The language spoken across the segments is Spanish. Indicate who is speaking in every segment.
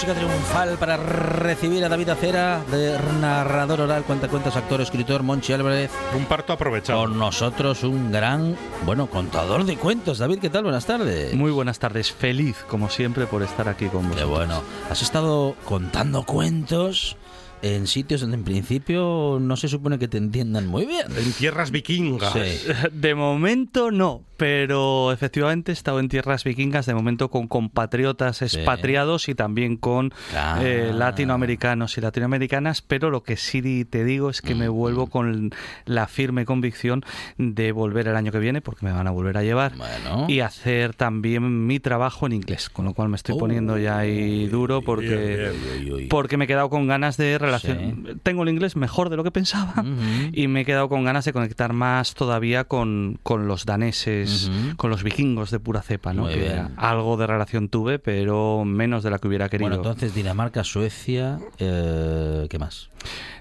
Speaker 1: Música triunfal para recibir a David Acera, de narrador oral, cuentacuentos, actor, escritor, Monchi Álvarez.
Speaker 2: Un parto aprovechado.
Speaker 1: Con nosotros un gran, bueno, contador de cuentos. David, ¿qué tal? Buenas tardes.
Speaker 3: Muy buenas tardes. Feliz, como siempre, por estar aquí con vosotros.
Speaker 1: Qué bueno. Has estado contando cuentos en sitios donde en principio no se supone que te entiendan muy bien.
Speaker 2: En tierras vikingas.
Speaker 1: Sí.
Speaker 3: De momento no, pero efectivamente he estado en tierras vikingas, de momento con compatriotas expatriados y también con
Speaker 1: Ah.
Speaker 3: eh, latinoamericanos y latinoamericanas, pero lo que sí te digo es que me
Speaker 1: Mm.
Speaker 3: vuelvo con la firme convicción de volver el año que viene, porque me van a volver a llevar,
Speaker 1: Bueno.
Speaker 3: y hacer también mi trabajo en inglés, con lo cual me estoy poniendo ya ahí duro porque... Porque me he quedado con ganas de relación. Tengo el inglés mejor de lo que pensaba y me he quedado con ganas de conectar más todavía con, con los daneses,
Speaker 1: Ujú.
Speaker 3: con los vikingos de pura cepa, ¿no?
Speaker 1: Muy
Speaker 3: Que
Speaker 1: bien.
Speaker 3: algo de relación tuve, pero menos de la que hubiera querido.
Speaker 1: Bueno, entonces Dinamarca, Suecia, eh, ¿qué más?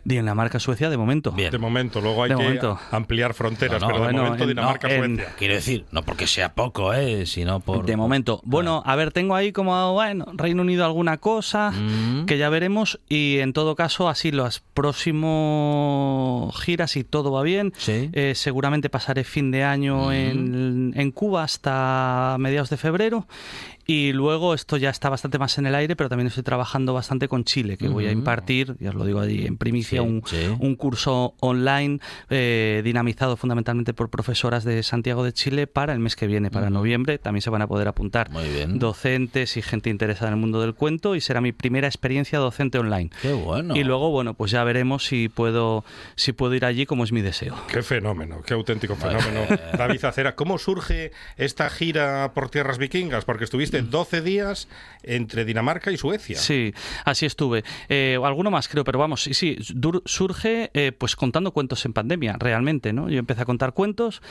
Speaker 3: Dinamarca, Suecia, de momento.
Speaker 1: Bien.
Speaker 2: De momento, luego hay
Speaker 3: De
Speaker 2: que
Speaker 3: momento.
Speaker 2: ampliar fronteras,
Speaker 1: No, no,
Speaker 2: pero de
Speaker 3: bueno,
Speaker 2: momento
Speaker 3: en-
Speaker 2: Dinamarca,
Speaker 3: no, en-
Speaker 2: Suecia.
Speaker 1: Quiero decir, no porque sea poco, ¿eh? Sino por...
Speaker 3: De momento. Bueno, a ver, tengo ahí como, bueno, Reino Unido alguna cosa
Speaker 1: Mm.
Speaker 3: que ya veremos y en todo caso así las próximas giras si todo va bien.
Speaker 1: Sí.
Speaker 3: eh, seguramente pasaré fin de año en, en Cuba hasta mediados de febrero y luego esto ya está bastante más en el aire, pero también estoy trabajando bastante con Chile, que voy a impartir, ya os lo digo ahí en primicia,
Speaker 1: Sí,
Speaker 3: un,
Speaker 1: sí.
Speaker 3: un curso online eh, dinamizado fundamentalmente por profesoras de Santiago de Chile para el mes que viene, para noviembre. También se van a poder apuntar
Speaker 1: Muy bien.
Speaker 3: docentes y gente interesada en el mundo del cuento y será mi primera experiencia docente online.
Speaker 1: Qué bueno.
Speaker 3: Y luego, bueno, pues ya veremos si puedo, si puedo ir allí como es mi deseo.
Speaker 2: Qué fenómeno, qué auténtico fenómeno. David Acera, ¿cómo surge esta gira por tierras vikingas? Porque estuviste 12 días entre Dinamarca y Suecia.
Speaker 3: Sí, así estuve. Eh, alguno más creo, pero vamos, sí, sí, surge eh, pues contando cuentos en pandemia, realmente, ¿no? Yo empecé a contar cuentos,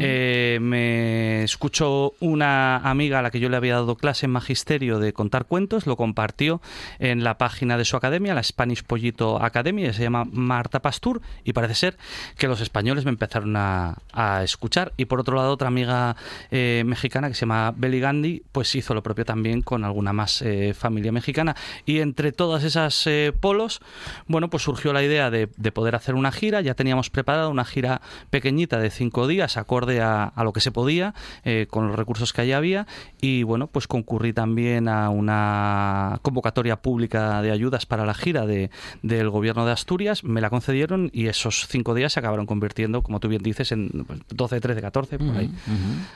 Speaker 3: eh, me escuchó una amiga a la que yo le había dado clase en magisterio de contar cuentos, lo compartió en la página de su academia, la Spanish Pollito Academy, se llama Marta Pastur, y parece ser que los españoles me empezaron a, a escuchar. Y por otro lado, otra amiga eh, mexicana que se llama Belly Gandhi, pues hizo lo propio también con alguna más eh, familia mexicana. Y entre todas esas eh, polos, bueno, pues surgió la idea de, de poder hacer una gira. Ya teníamos preparada una gira pequeñita de cinco días, acorde a, a lo que se podía, eh, con los recursos que allí había. Y bueno, pues concurrí también a una convocatoria pública de ayudas para la gira de, del gobierno de Asturias. Me la concedieron y esos cinco días se acabaron convirtiendo, como tú bien dices, en pues, 12, 13, 14, por ahí.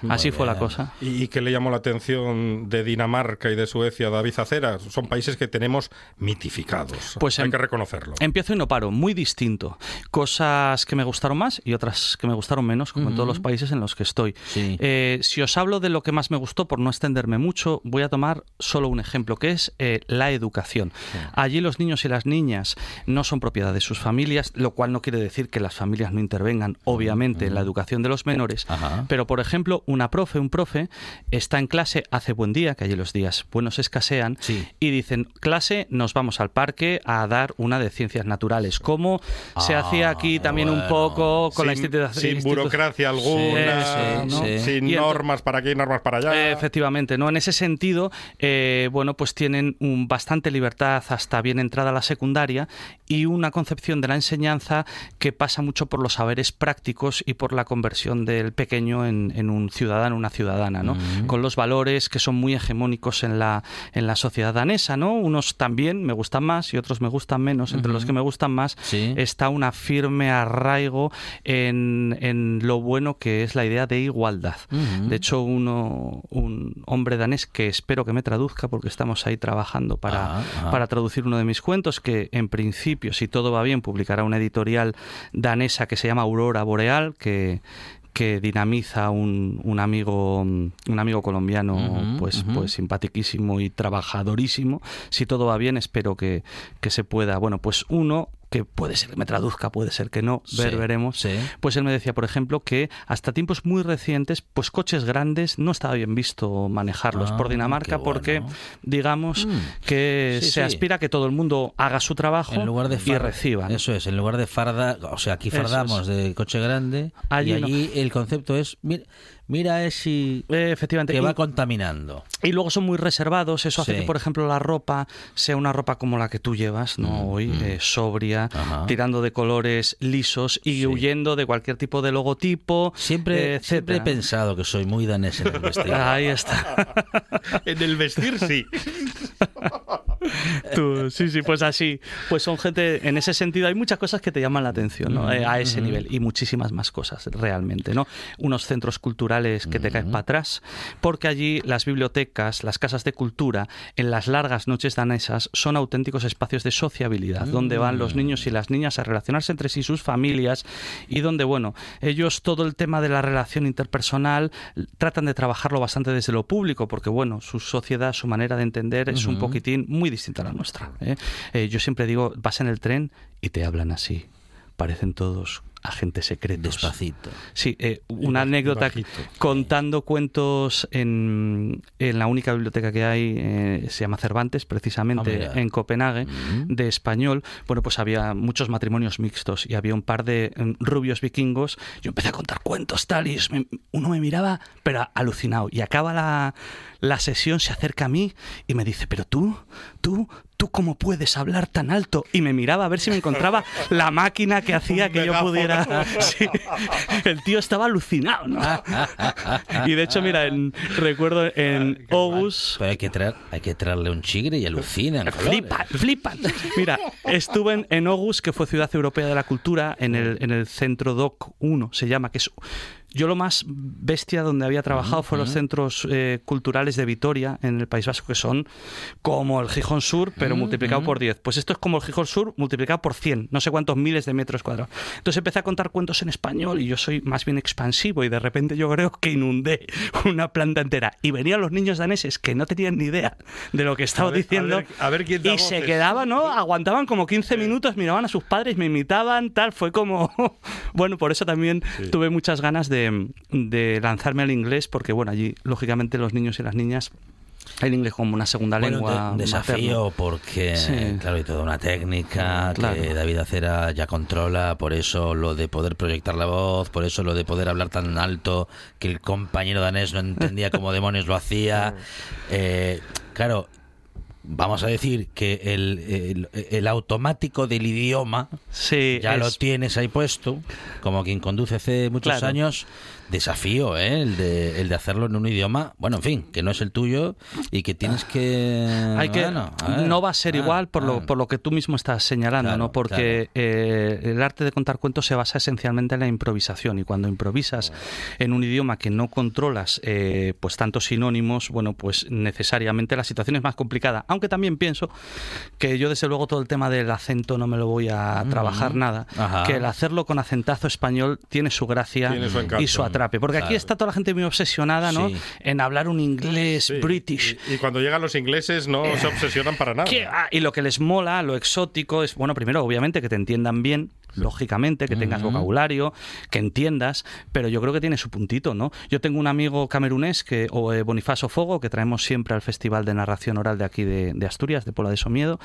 Speaker 3: Así fue la cosa.
Speaker 2: ¿Y y qué le llamó la atención de Dinamarca y de Suecia, David Acera? Son países que tenemos mitificados.
Speaker 3: Pues
Speaker 2: Hay
Speaker 3: em-
Speaker 2: que reconocerlo.
Speaker 3: Empiezo y no paro, muy distinto. Cosas que me gustaron más y otras que me gustaron menos, como en todos los países en los que estoy.
Speaker 1: Sí.
Speaker 3: Eh, si os hablo de lo que más me gustó, por no extenderme mucho, voy a tomar solo un ejemplo, que es eh, la educación. Allí los niños y las niñas no son propiedad de sus familias, lo cual no quiere decir que las familias no intervengan, obviamente, en la educación de los menores.
Speaker 1: Ajá.
Speaker 3: Pero, por ejemplo, una profe, un profe, está en clase, hace buen día, que allí los días buenos escasean,
Speaker 1: Sí.
Speaker 3: y dicen, clase, nos vamos al parque a dar una de ciencias naturales, como se
Speaker 1: Ah,
Speaker 3: hacía aquí también un poco con la
Speaker 2: sin,
Speaker 3: institu-
Speaker 2: sin
Speaker 3: institu-
Speaker 2: burocracia alguna,
Speaker 1: Sí, sí,
Speaker 2: ¿no?
Speaker 1: sí.
Speaker 2: sin normas para aquí, normas para allá.
Speaker 3: Efectivamente, ¿no? En ese sentido, eh, bueno, pues tienen un, bastante libertad hasta bien entrada la secundaria y una concepción de la enseñanza que pasa mucho por los saberes prácticos y por la conversión del pequeño en, en un ciudadano, una ciudadana, ¿no? Con los valores que son muy hegemónicos en la, en la sociedad danesa, ¿no? Unos también me gustan más y otros me gustan menos. Entre los que me gustan más
Speaker 1: Sí.
Speaker 3: está una firme arraigo en, en lo bueno que es la idea de igualdad. De hecho, uno, un hombre danés que espero que me traduzca, porque estamos ahí trabajando para,
Speaker 1: ah.
Speaker 3: para traducir uno de mis cuentos, que en principio, si todo va bien, publicará una editorial danesa que se llama Aurora Boreal, que que dinamiza un, un amigo un amigo colombiano pues pues simpatiquísimo y trabajadorísimo. Si todo va bien espero que, que se pueda. Bueno pues uno que puede ser que me traduzca puede ser que no ver
Speaker 1: Sí,
Speaker 3: veremos
Speaker 1: sí.
Speaker 3: pues él me decía, por ejemplo, que hasta tiempos muy recientes, pues coches grandes no estaba bien visto manejarlos
Speaker 1: Ah,
Speaker 3: por Dinamarca
Speaker 1: qué
Speaker 3: porque, digamos,
Speaker 1: Mm,
Speaker 3: que
Speaker 1: sí,
Speaker 3: se aspira a que todo el mundo haga su trabajo
Speaker 1: En lugar de
Speaker 3: y
Speaker 1: farda,
Speaker 3: reciban.
Speaker 1: Eso es, en lugar de farda, o sea, aquí fardamos de coche grande
Speaker 3: Allí
Speaker 1: y
Speaker 3: no.
Speaker 1: allí el concepto es, mira, mira
Speaker 3: Eh, efectivamente.
Speaker 1: que
Speaker 3: Y-
Speaker 1: va contaminando.
Speaker 3: Y luego son muy reservados, eso hace que, por ejemplo, la ropa sea una ropa como la que tú llevas, ¿no?
Speaker 1: Mm,
Speaker 3: Hoy,
Speaker 1: mm.
Speaker 3: eh, sobria,
Speaker 1: Ajá.
Speaker 3: tirando de colores lisos y
Speaker 1: Sí.
Speaker 3: huyendo de cualquier tipo de logotipo,
Speaker 1: Siempre,
Speaker 3: eh,
Speaker 1: siempre he pensado que soy muy danés en el vestido.
Speaker 3: Ahí está.
Speaker 2: En el vestir sí.
Speaker 3: Tú, sí, sí, pues así. Pues son gente, en ese sentido, hay muchas cosas que te llaman la atención, ¿no? Eh, a ese nivel. Y muchísimas más cosas, realmente, ¿no? Unos centros culturales que te caen para atrás, porque allí las bibliotecas, las casas de cultura, en las largas noches danesas, son auténticos espacios de sociabilidad, donde van los niños y las niñas a relacionarse entre sí, sus familias, y donde, bueno, ellos todo el tema de la relación interpersonal tratan de trabajarlo bastante desde lo público, porque, bueno, su sociedad, su manera de entender es un
Speaker 1: Ujú.
Speaker 3: Muy distinta a la nuestra. ¿eh? Eh, yo siempre digo, vas en el tren y te hablan así. Parecen todos agentes secretos.
Speaker 1: Despacito.
Speaker 3: Sí, eh, una anécdota
Speaker 2: bajito.
Speaker 3: contando cuentos en, en la única biblioteca que hay, eh, se llama Cervantes, precisamente
Speaker 1: Ah,
Speaker 3: en Copenhague,
Speaker 1: Mm.
Speaker 3: de español. Bueno, pues había muchos matrimonios mixtos y había un par de mm, rubios vikingos. Yo empecé a contar cuentos tal y me- uno me miraba, pero alucinado. Y acaba la, la sesión, se acerca a mí y me dice, pero tú, tú, tú cómo puedes hablar tan alto? Y me miraba a ver si me encontraba la máquina que hacía que yo pudiera... Sí. El tío estaba alucinado, ¿no? Y de hecho, mira, en- recuerdo en August...
Speaker 1: Pero hay que, traer, hay que traerle un chigre y alucinan.
Speaker 3: Flipan, flipan. Mira, estuve en, en August, que fue Ciudad Europea de la Cultura, en el, en el centro DOC 1, se llama, que es... Yo lo más bestia donde había trabajado fue los centros eh, culturales de Vitoria, en el País Vasco, que son como el Gijón Sur, pero multiplicado por 10. Pues esto es como el Gijón Sur multiplicado por 100, no sé cuántos miles de metros cuadrados. Entonces empecé a contar cuentos en español y yo soy más bien expansivo y de repente yo creo que inundé una planta entera. Y venían los niños daneses que no tenían ni idea de lo que estaba
Speaker 2: A ver- a
Speaker 3: diciendo
Speaker 2: ver- a ver quién
Speaker 3: y se quedaban, ¿no? Aguantaban como 15 minutos, miraban a sus padres, me imitaban, tal. Fue como. bueno, por eso también tuve muchas ganas de, de lanzarme al inglés, porque, bueno, allí, lógicamente, los niños y las niñas. El inglés como una segunda
Speaker 1: Bueno,
Speaker 3: lengua.
Speaker 1: un desafío
Speaker 3: materna.
Speaker 1: porque,
Speaker 3: Sí.
Speaker 1: claro, hay toda una técnica
Speaker 3: Claro.
Speaker 1: que David Acera ya controla, por eso lo de poder proyectar la voz, por eso lo de poder hablar tan alto que el compañero danés no entendía cómo demonios lo hacía. Eh, claro, vamos a decir que el, el- el automático del idioma
Speaker 3: Sí,
Speaker 1: ya lo
Speaker 3: es-
Speaker 1: tienes ahí puesto, como quien conduce hace muchos
Speaker 3: Claro.
Speaker 1: años. Desafío, ¿eh? El de, el de hacerlo en un idioma, bueno, en fin, que no es el tuyo y que tienes que...
Speaker 3: Hay que,
Speaker 1: bueno, ver,
Speaker 3: no va a ser
Speaker 1: ah,
Speaker 3: igual por,
Speaker 1: ah.
Speaker 3: lo, por lo que tú mismo estás señalando,
Speaker 1: Claro,
Speaker 3: ¿no? Porque eh, el arte de contar cuentos se basa esencialmente en la improvisación y cuando improvisas en un idioma que no controlas, eh, pues tantos sinónimos, bueno, pues necesariamente la situación es más complicada. Aunque también pienso que yo desde luego todo el tema del acento no me lo voy a trabajar nada,
Speaker 1: Ajá.
Speaker 3: que el hacerlo con acentazo español tiene su gracia
Speaker 2: Tiene su encanto.
Speaker 3: y su porque aquí está toda la gente muy obsesionada, ¿no?
Speaker 1: Sí.
Speaker 3: En hablar un inglés
Speaker 2: Sí,
Speaker 3: british.
Speaker 2: Y, y cuando llegan los ingleses no se obsesionan para nada.
Speaker 3: ¿Qué va? Y lo que les mola, lo exótico, es, bueno, primero, obviamente, que te entiendan bien, lógicamente, que tengas vocabulario, que entiendas, pero yo creo que tiene su puntito, ¿no? Yo tengo un amigo camerunés, que, o eh, Bonifacio Fogo, que traemos siempre al Festival de Narración Oral de aquí de, de Asturias, de Pola de Somiedo,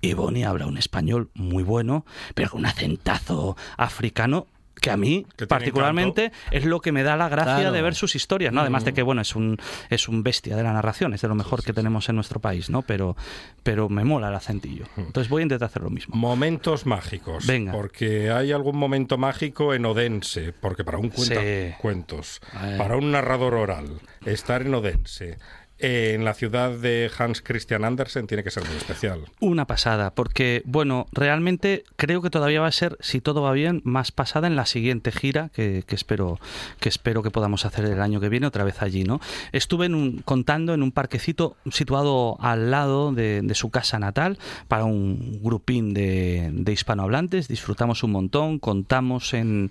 Speaker 3: y Boni habla un español muy bueno, pero con un acentazo africano que a mí
Speaker 2: tiene
Speaker 3: particularmente es lo que me da la gracia
Speaker 1: Claro.
Speaker 3: de ver sus historias, ¿no? Además de que bueno, es un es un bestia de la narración, es de lo mejor que tenemos en nuestro país, ¿no? Pero pero me mola el acentillo. Entonces voy a intentar hacer lo mismo.
Speaker 2: Momentos mágicos.
Speaker 3: Venga.
Speaker 2: Porque hay algún momento mágico en Odense. Porque para un cuenta
Speaker 3: Sí.
Speaker 2: cuentos, para un narrador oral, estar en Odense, eh, en la ciudad de Hans Christian Andersen tiene que ser muy especial.
Speaker 3: Una pasada, porque, bueno, realmente creo que todavía va a ser, si todo va bien, más pasada en la siguiente gira que, espero, que espero que podamos hacer el año que viene otra vez allí, ¿no? Estuve contando en un parquecito situado al lado de, su casa natal para un grupín de, de, hispanohablantes. Disfrutamos un montón, contamos en,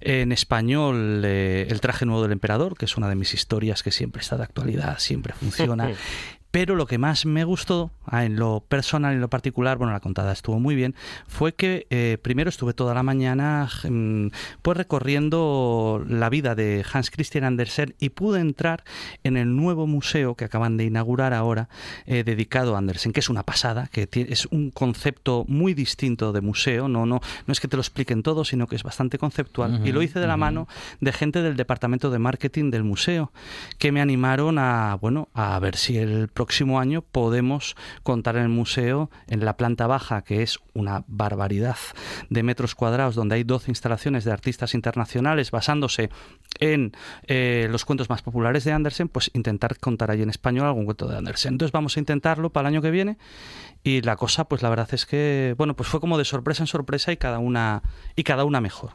Speaker 3: en español eh, El traje nuevo del emperador, que es una de mis historias que siempre está de actualidad, siempre funciona. Pero lo que más me gustó, ah, en lo personal y en lo particular, bueno, la contada estuvo muy bien, fue que eh, primero estuve toda la mañana mm, pues recorriendo la vida de Hans Christian Andersen y pude entrar en el nuevo museo que acaban de inaugurar ahora, eh, dedicado a Andersen, que es una pasada, que es un concepto muy distinto de museo, no, no, no es que te lo expliquen todo, sino que es bastante conceptual. Uh -huh, y lo hice de la uh -huh. mano de gente del departamento de marketing del museo, que me animaron a, bueno, a ver si el próximo año podemos contar en el museo, en la planta baja, que es una barbaridad de metros cuadrados, donde hay 12 instalaciones de artistas internacionales basándose en eh, los cuentos más populares de Andersen, pues intentar contar allí en español algún cuento de Andersen. Entonces vamos a intentarlo para el año que viene y la cosa, pues la verdad es que, bueno, pues fue como de sorpresa en sorpresa y cada una y cada una mejor.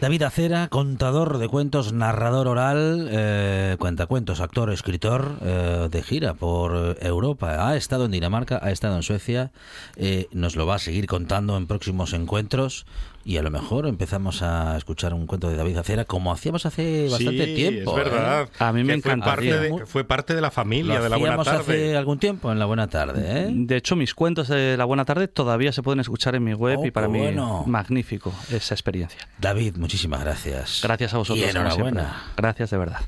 Speaker 1: David Acera, contador de cuentos, narrador oral, eh, cuentacuentos, actor, escritor eh, de gira por Europa. Ha estado en Dinamarca, ha estado en Suecia, eh, nos lo va a seguir contando en próximos encuentros y a lo mejor empezamos a escuchar un cuento de David Acera como hacíamos hace bastante
Speaker 2: sí,
Speaker 1: tiempo.
Speaker 2: Es verdad.
Speaker 1: ¿eh?
Speaker 3: A mí me encanta.
Speaker 2: Fue parte, de, que fue parte de la familia,
Speaker 1: lo
Speaker 2: de la buena tarde.
Speaker 1: hace algún tiempo en la buena tarde. ¿eh?
Speaker 3: De hecho, mis cuentos de la buena tarde todavía se pueden escuchar en mi web
Speaker 1: Oh,
Speaker 3: y para mí
Speaker 1: bueno.
Speaker 3: magnífico esa experiencia.
Speaker 1: David, muchísimas gracias.
Speaker 3: Gracias a vosotros.
Speaker 1: Y enhorabuena.
Speaker 3: Gracias de verdad.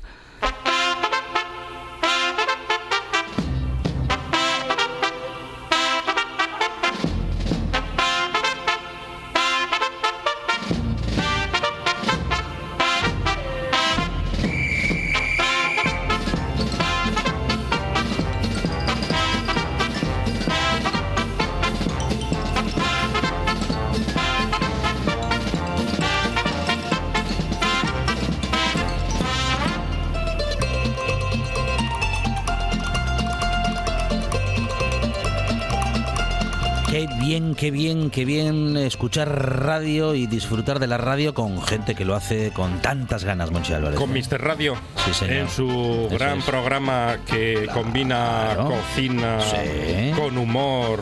Speaker 1: Bien, qué bien, qué bien escuchar radio y disfrutar de la radio con gente que lo hace con tantas ganas, Monchi Álvarez.
Speaker 2: Con Mr. Radio,
Speaker 1: Sí, señor.
Speaker 2: en su
Speaker 1: Eso
Speaker 2: gran
Speaker 1: es.
Speaker 2: programa que combina
Speaker 1: Claro.
Speaker 2: cocina
Speaker 1: Sí.
Speaker 2: con humor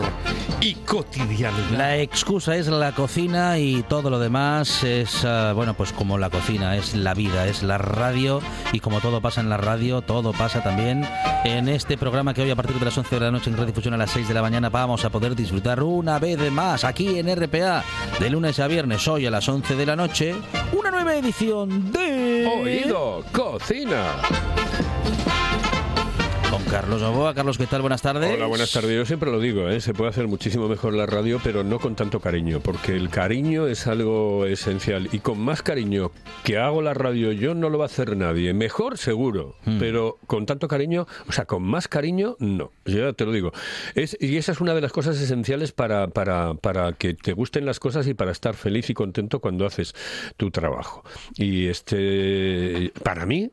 Speaker 2: y cotidianidad.
Speaker 1: La excusa es la cocina y todo lo demás es, ah, bueno, pues como la cocina, es la vida, es la radio y como todo pasa en la radio, todo pasa también en este programa que hoy a partir de las 11 de la noche en Redifusión a las 6 de la mañana vamos a poder disfrutar una vez más aquí en RPA de lunes a viernes, hoy a las 11 de la noche, una nueva edición de...
Speaker 4: Oído, cocina.
Speaker 1: Con Carlos Novoa. Carlos, ¿qué tal? Buenas tardes.
Speaker 4: Hola, buenas tardes. Yo siempre lo digo, ¿eh? se puede hacer muchísimo mejor la radio, pero no con tanto cariño, porque el cariño es algo esencial. Y con más cariño que hago la radio yo no lo va a hacer nadie. Mejor seguro,
Speaker 1: Hmm.
Speaker 4: pero con tanto cariño, o sea, con más cariño, no. Yo ya te lo digo. Es, y esa es una de las cosas esenciales para, para, para que te gusten las cosas y para estar feliz y contento cuando haces tu trabajo. Y este, para mí,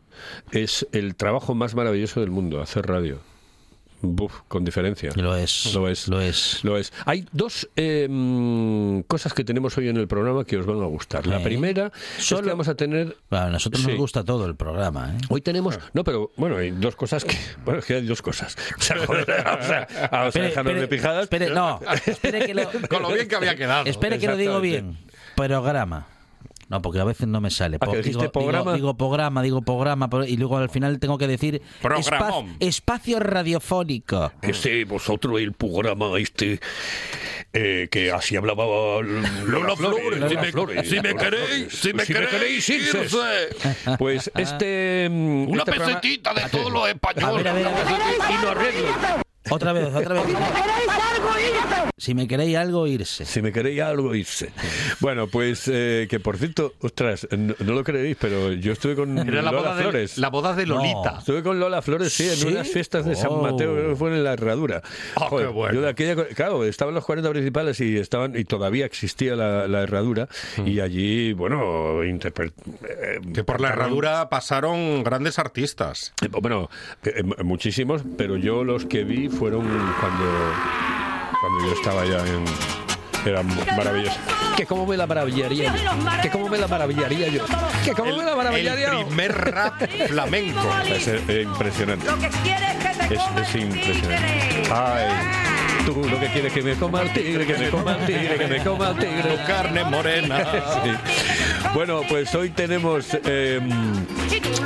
Speaker 4: es el trabajo más maravilloso del mundo, hacer radio. Buf, con diferencia.
Speaker 1: Lo es.
Speaker 4: Lo es.
Speaker 1: Lo es.
Speaker 4: Lo es. Hay dos eh, mm, cosas que tenemos hoy en el programa que os van a gustar. La
Speaker 1: ¿Eh?
Speaker 4: primera es
Speaker 1: Solo-
Speaker 4: que vamos a tener
Speaker 1: Bueno, a nosotros
Speaker 4: Sí.
Speaker 1: nos gusta todo el programa, ¿eh?
Speaker 4: Hoy tenemos. No, pero bueno, hay dos cosas que. Bueno, es que hay dos cosas. O sea, joder, a, vamos de pijadas.
Speaker 1: espere, no, espere que lo,
Speaker 2: Con lo bien que había quedado.
Speaker 1: espere que lo digo bien. Programa. No, porque a veces no me sale.
Speaker 4: ¿A que
Speaker 1: Po-
Speaker 4: dijiste
Speaker 1: digo,
Speaker 4: programa?
Speaker 1: Digo, digo programa, digo programa, y luego al final tengo que decir espa- espacio radiofónico.
Speaker 4: Este, vosotros, el programa este. eh, que así hablaba Lola Flores,
Speaker 1: Lola
Speaker 4: si me-
Speaker 1: Flores.
Speaker 4: si me queréis, si me queréis irse. Pues este.
Speaker 5: Una
Speaker 4: este programa-
Speaker 5: pesetita de todos los
Speaker 1: A ver,
Speaker 5: españoles.
Speaker 1: a ver, a ver.
Speaker 4: y lo arreglo.
Speaker 1: Otra vez, otra vez. Si me queréis algo, irse.
Speaker 4: Si me queréis algo, irse. Bueno, pues eh, que por cierto, ostras, no, no lo creéis, pero yo estuve con
Speaker 2: Era la
Speaker 4: Lola
Speaker 2: boda, de,
Speaker 4: Flores.
Speaker 2: la boda de Lolita.
Speaker 4: Estuve con Lola Flores, sí, en
Speaker 1: ¿Sí?
Speaker 4: unas fiestas de San
Speaker 1: Oh.
Speaker 4: Mateo, creo que fue en la Herradura.
Speaker 2: Ah, qué bueno.
Speaker 4: Yo de aquella, claro, estaban los 40 principales y estaban y todavía existía la, la Herradura y allí, bueno, interpre- eh,
Speaker 2: Que por la herradura pasaron grandes artistas.
Speaker 4: eh, Bueno, eh, muchísimos, pero yo los que vi fueron cuando, cuando yo estaba ya en... Eran maravillosos. Que cómo me la maravillaría yo. Que cómo me la maravillaría yo. Que cómo me la maravillaría
Speaker 2: El
Speaker 4: yo.
Speaker 2: primer rap flamenco.
Speaker 4: Es eh, impresionante.
Speaker 5: Lo que quieres que te
Speaker 4: Es, es impresionante. Ay, tú lo que quieres que me coma el tigre, que me coma el tigre, que me coma el tigre.
Speaker 2: Tu carne morena.
Speaker 4: Sí. Bueno, pues hoy tenemos eh,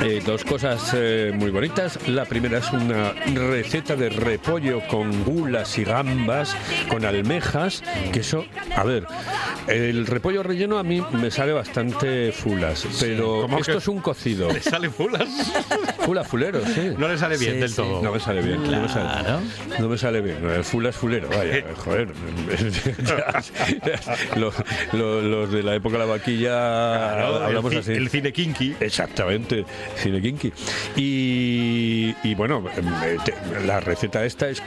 Speaker 4: eh, dos cosas eh, muy bonitas. La primera es una receta de repollo con gulas y gambas, con almejas, que eso, a ver, el repollo relleno a mí me sale bastante fulas, pero
Speaker 2: ¿cómo
Speaker 4: esto
Speaker 2: que?
Speaker 4: es un cocido.
Speaker 2: ¿Le sale fulas?
Speaker 4: Fula fulero, sí.
Speaker 2: No le sale bien
Speaker 1: Sí,
Speaker 2: del
Speaker 1: sí.
Speaker 2: todo.
Speaker 4: No me sale bien, no me sale,
Speaker 1: Claro.
Speaker 4: no me sale bien. El fula es fulero, vaya, joder. los, los- los de la época de la vaquilla
Speaker 2: Claro,
Speaker 4: hablamos
Speaker 2: el, ci-
Speaker 4: así.
Speaker 2: el cine kinky.
Speaker 4: Exactamente, cine kinky. Y, y bueno, eh, te- la receta esta es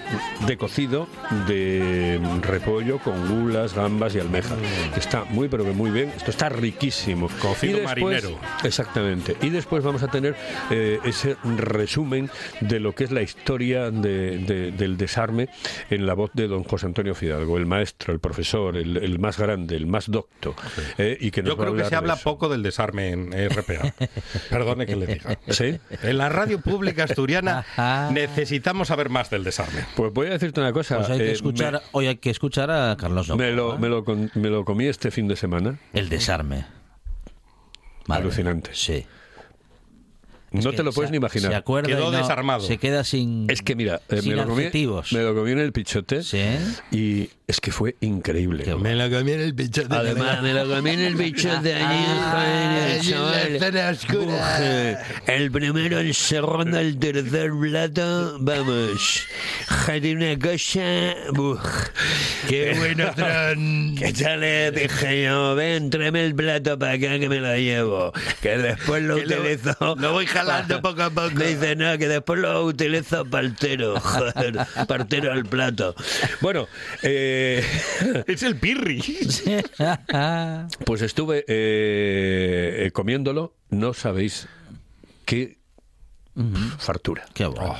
Speaker 4: de cocido de repollo con gulas, gambas y almejas. Que está muy, pero que muy bien. Esto está riquísimo.
Speaker 2: Cocido
Speaker 4: después-
Speaker 2: marinero.
Speaker 4: Exactamente. Y después vamos a tener eh, ese resumen de lo que es la historia de- de- del desarme en la voz de don José Antonio Fidalgo, el maestro, el profesor, el, el más grande, el más docto. eh, y que nos
Speaker 2: Yo creo que se habla poco del desarme en RPA. Perdone que le diga.
Speaker 4: ¿Sí?
Speaker 2: En la radio pública asturiana
Speaker 1: Ajá.
Speaker 2: necesitamos saber más del desarme.
Speaker 4: Pues voy a decirte una cosa.
Speaker 1: Pues hay que
Speaker 4: eh,
Speaker 1: escuchar, hoy hay que escuchar a Carlos
Speaker 4: me,
Speaker 1: Novo,
Speaker 4: me lo,
Speaker 1: ¿eh?
Speaker 4: me, lo, con- me lo comí este fin de semana.
Speaker 1: El desarme. Madre
Speaker 4: Alucinante.
Speaker 1: mía.
Speaker 4: No te lo puedes
Speaker 1: se-
Speaker 4: ni imaginar.
Speaker 1: Se acuerda
Speaker 2: Quedó
Speaker 1: no-
Speaker 2: desarmado.
Speaker 1: Se queda sin.
Speaker 4: Es que mira, eh,
Speaker 1: sin
Speaker 4: me, lo comí, me lo comí en el pichote
Speaker 1: Sí.
Speaker 4: y es que fue increíble.
Speaker 1: Bueno.
Speaker 2: lo comí en el pichote.
Speaker 4: Además, me lo comí en el bichote allí, chaval. Mujer, El primero, el segundo, el tercer plato, vamos. Joder, una cosa. Uf, qué bueno, Tron. ¿Qué tal? le Dije yo, ven, tráeme el plato para acá que me lo llevo. Que después lo utilizo. Lo voy jalando poco a poco. Me dice, no, que después lo utilizo partero. Joder, partero al plato. Bueno, eh.
Speaker 2: Es el pirri.
Speaker 4: Pues estuve eh, eh, comiéndolo, no sabéis qué fartura.
Speaker 1: Qué bueno.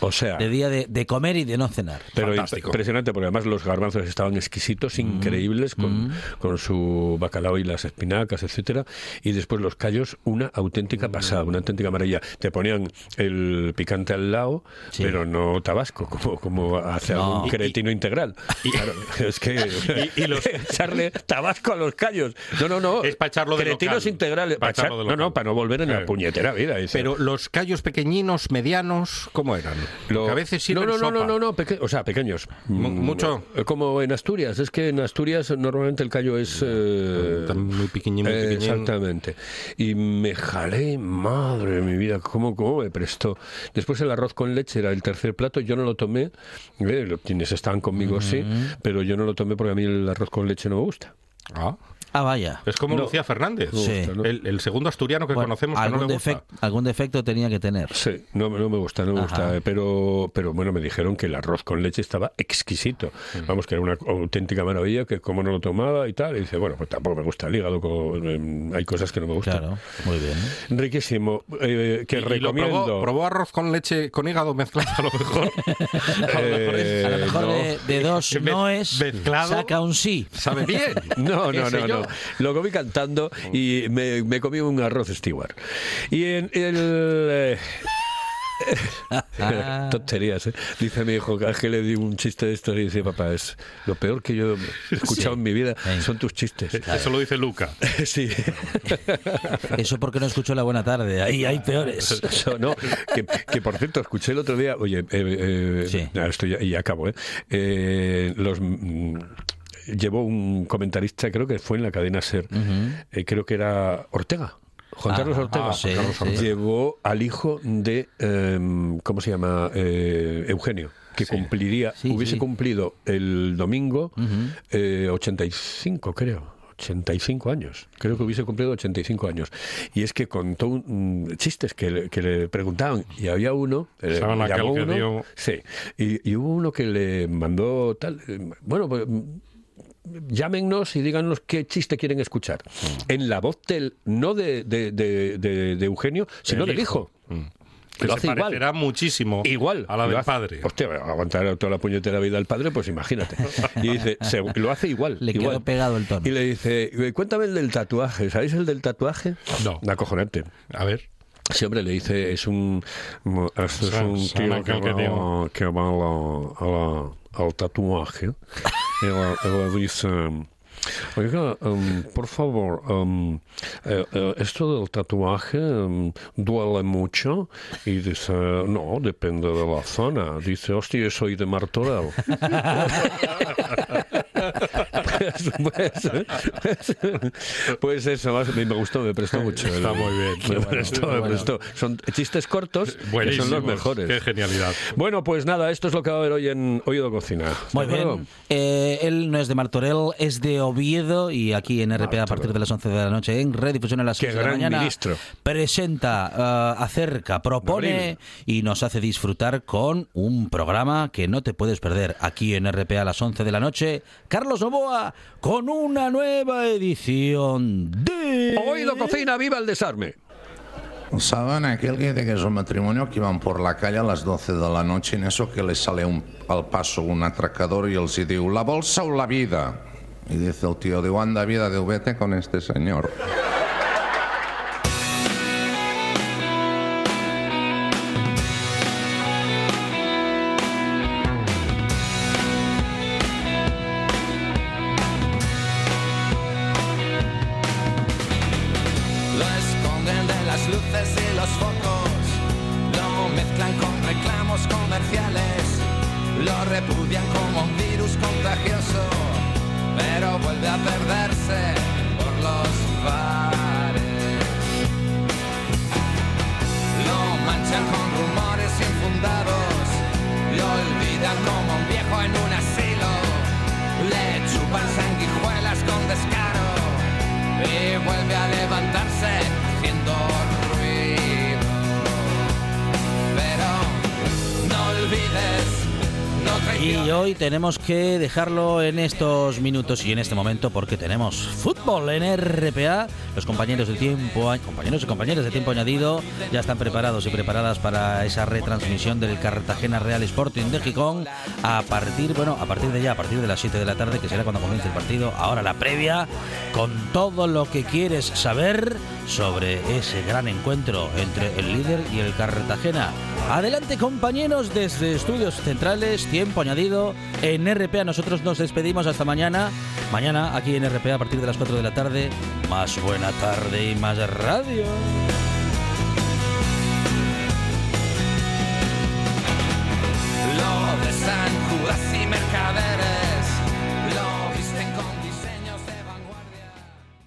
Speaker 4: O sea,
Speaker 1: De día de, de comer y de no cenar.
Speaker 4: pero
Speaker 2: fantástico.
Speaker 4: impresionante porque además los garbanzos estaban exquisitos, increíbles, con, con su bacalao y las espinacas, etcétera, y después los callos, una auténtica pasada, una auténtica maravilla. Te ponían el picante al lado,
Speaker 1: Sí.
Speaker 4: pero no tabasco, como, como hace
Speaker 1: No.
Speaker 4: algún
Speaker 1: Y-
Speaker 4: cretino integral. Claro, es que
Speaker 2: Y- y los-
Speaker 4: echarle tabasco a los callos. No, no, no.
Speaker 2: Es para echarlo de
Speaker 4: Cretinos
Speaker 2: local.
Speaker 4: integrales.
Speaker 2: Pa'
Speaker 4: pa' echar-
Speaker 2: echarlo de
Speaker 4: no, no,
Speaker 2: local.
Speaker 4: para no volver en la
Speaker 2: Eh.
Speaker 4: puñetera vida. dice.
Speaker 2: Pero los callos pequeñinos, medianos, ¿cómo eran?
Speaker 4: Lo-
Speaker 2: Que a veces sirven
Speaker 4: no, no, no,
Speaker 2: sopa.
Speaker 4: no, no, no, o sea, pequeños. Mm,
Speaker 2: mucho.
Speaker 4: eh, Como en Asturias. Es que en Asturias normalmente el callo es. eh,
Speaker 2: Muy pequeñín, muy pequeñín.
Speaker 4: exactamente. Y me jalé, madre de mi vida, ¿cómo, cómo me prestó. Después el arroz con leche era el tercer plato. Yo no lo tomé. eh, quienes estaban conmigo sí, pero yo no lo tomé porque a mí el arroz con leche no me gusta.
Speaker 2: Ah,
Speaker 1: Ah, vaya.
Speaker 2: es como
Speaker 4: No.
Speaker 2: Lucía Fernández.
Speaker 1: Sí.
Speaker 4: ¿no?
Speaker 2: El, el segundo asturiano que
Speaker 1: Bueno,
Speaker 2: conocemos que no
Speaker 1: algún,
Speaker 2: le gusta.
Speaker 1: defecto, algún defecto tenía que tener.
Speaker 4: Sí, no, no me gusta, no me
Speaker 1: Ajá.
Speaker 4: gusta, eh, pero, pero bueno, me dijeron que el arroz con leche estaba exquisito.
Speaker 2: Mm.
Speaker 4: Vamos, que era una auténtica maravilla, que como no lo tomaba y tal, y dice, bueno, pues tampoco me gusta el hígado, con- em, hay cosas que no me gustan.
Speaker 1: Claro, muy bien.
Speaker 4: Riquísimo, eh, que
Speaker 2: Y- y lo
Speaker 4: recomiendo.
Speaker 2: probó, probó arroz con leche con hígado mezclado a lo mejor. a lo mejor es-
Speaker 4: Eh,
Speaker 1: A lo mejor
Speaker 4: no.
Speaker 1: de, de dos noes
Speaker 2: mezclado.
Speaker 1: saca un sí.
Speaker 2: sabe bien.
Speaker 4: No,
Speaker 2: ¿Qué
Speaker 4: no, no, Lo comí cantando y me, me comí un arroz Stewart. Y en el... eh, Tonterías, ¿eh? Dice mi hijo, que le di un chiste de estos y dice, papá, es lo peor que yo he escuchado en mi vida son tus chistes.
Speaker 2: Eso lo dice Luca.
Speaker 4: Sí.
Speaker 1: Eso porque no escuchó la buena tarde. Ahí hay peores.
Speaker 4: Eso, no, que, que, por cierto, escuché el otro día, oye, eh, eh,
Speaker 1: Sí.
Speaker 4: esto ya, ya acabo, ¿eh? Eh, los... Llevó un comentarista, creo que fue en la cadena SER, eh, creo que era Ortega. Juan Carlos
Speaker 1: Ah,
Speaker 4: Ortega,
Speaker 1: ah, sí,
Speaker 2: Carlos
Speaker 1: sí.
Speaker 2: Ortega.
Speaker 4: llevó al hijo de, em, ¿cómo se llama? Eh, Eugenio, que cumpliría,
Speaker 1: Sí,
Speaker 4: hubiese
Speaker 1: sí.
Speaker 4: cumplido el domingo eh, 85, creo. 85 años, creo que hubiese cumplido 85 años. Y es que contó un- mm, chistes que le, que le preguntaban, y había uno, eh,
Speaker 2: ¿Saben aquel
Speaker 4: llamó
Speaker 2: que
Speaker 4: uno,
Speaker 2: dio-
Speaker 4: sí, y, y hubo uno que le mandó tal, eh, bueno, pues llámennos y díganos qué chiste quieren escuchar.
Speaker 2: Mm.
Speaker 4: En la voz del, no de, de- de- de- de Eugenio, sino
Speaker 2: El
Speaker 4: del hijo.
Speaker 2: Mm. Que
Speaker 4: Lo
Speaker 2: se
Speaker 4: hace igual.
Speaker 2: parecerá muchísimo
Speaker 4: Igual.
Speaker 2: a la del
Speaker 4: hace-
Speaker 2: padre.
Speaker 4: Hostia, aguantar toda la puñetera vida al padre, pues imagínate. Y dice, se- lo hace igual.
Speaker 1: Le
Speaker 4: igual.
Speaker 1: quedó pegado el tono.
Speaker 4: Y le dice, cuéntame el del tatuaje. ¿Sabéis el del tatuaje?
Speaker 2: No.
Speaker 4: Acojonante.
Speaker 2: A ver.
Speaker 4: Sí, hombre, le dice, es un, este es un tío que va, que va a la- a la- al tatuaje y le dice, oiga, em, por favor, em, eh, esto del tatuaje em, duele mucho y dice, no, depende de la zona. Dice, hostia, soy de Martorell. pues, eso, más- me gustó, me prestó mucho.
Speaker 2: Está muy bien.
Speaker 4: Me
Speaker 2: bueno,
Speaker 4: prestó, me prestó. Son chistes cortos que son los mejores.
Speaker 2: Qué genialidad.
Speaker 4: Bueno, pues nada, esto es lo que va a haber hoy en Oído Cocina.
Speaker 1: Muy bien. Eh, él no es de Martorell, es de Oviedo y aquí en RPA a partir de las 11 de la noche en redifusión a las
Speaker 4: Qué
Speaker 1: 6 de la
Speaker 4: gran
Speaker 1: mañana
Speaker 4: ministro.
Speaker 1: presenta, eh, acerca, propone y nos hace disfrutar con un programa que no te puedes perder aquí en RPA a las 11 de la noche. Carlos Novoa con una nueva edición de
Speaker 4: Oído Cocina, viva el desarme.
Speaker 5: ¿Saben aquel que dice que es un matrimonio que van por la calle a las 12 de la noche en eso que les sale un, al paso un atracador y él se diu, la bolsa o la vida? Y dice el tío, diu, anda vida, diu, vete con este señor.
Speaker 6: Repudian como un virus contagioso, pero vuelve a perderse por los bares. Lo manchan con rumores infundados, lo olvidan como un viejo en un asilo, le chupan sanguijuelas con descaro y vuelve a levantarse
Speaker 1: Y hoy tenemos que dejarlo en estos minutos y en este momento porque tenemos fútbol en RPA. Los compañeros de tiempo, compañeros y compañeras de tiempo añadido ya están preparados y preparadas para esa retransmisión del Cartagena Real Sporting de Gijón a partir, bueno, a partir de ya, a partir de las 7 de la tarde, que será cuando comience el partido. Ahora la previa con todo lo que quieres saber sobre ese gran encuentro entre el líder y el Cartagena. Adelante compañeros desde Estudios Centrales, tiempo en RPA. Nosotros nos despedimos hasta mañana. Mañana aquí en RPA a partir de las 4 de la tarde. Más buena tarde y más radio.